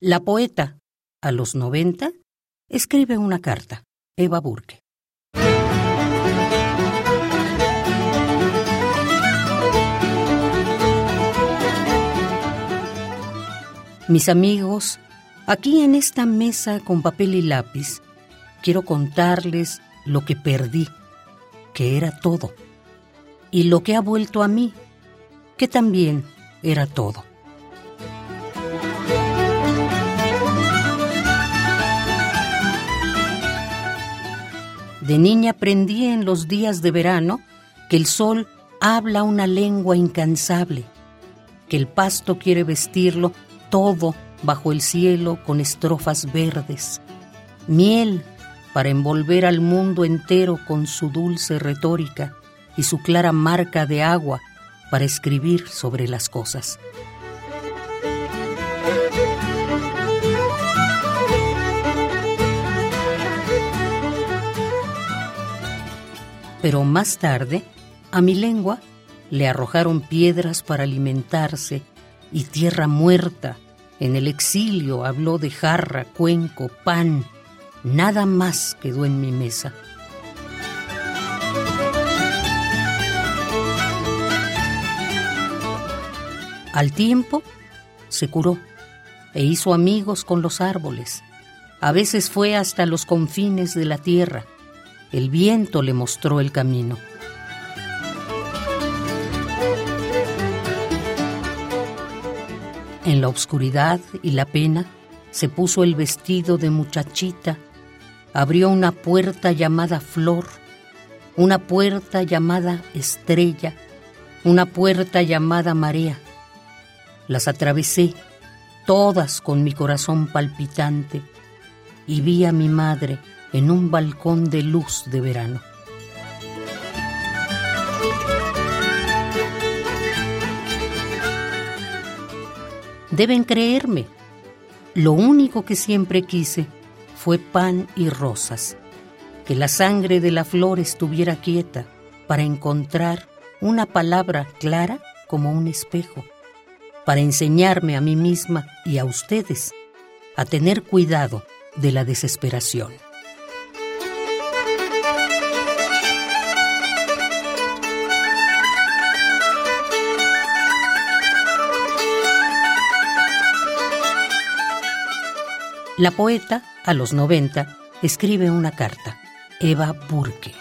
La poeta, a los 90, escribe una carta. Eva Burke. Mis amigos, aquí en esta mesa con papel y lápiz, quiero contarles lo que perdí, que era todo, y lo que ha vuelto a mí, que también era todo. De niña aprendí en los días de verano que el sol habla una lengua incansable, que el pasto quiere vestirlo todo bajo el cielo con estrofas verdes, miel para envolver al mundo entero con su dulce retórica y su clara marca de agua para escribir sobre las cosas. Pero más tarde, a mi lengua le arrojaron piedras para alimentarse y tierra muerta. En el exilio habló de jarra, cuenco, pan. Nada más quedó en mi mesa. Al tiempo se curó e hizo amigos con los árboles. A veces fue hasta los confines de la tierra el viento le mostró el camino. En la oscuridad y la pena se puso el vestido de muchachita, abrió una puerta llamada flor, una puerta llamada estrella, una puerta llamada marea. Las atravesé, todas con mi corazón palpitante, y vi a mi madre en un balcón de luz de verano. Deben creerme, lo único que siempre quise fue pan y rosas, que la sangre de la flor estuviera quieta para encontrar una palabra clara como un espejo, para enseñarme a mí misma y a ustedes a tener cuidado de la desesperación. La poeta, a los 90, escribe una carta, Eva Burke.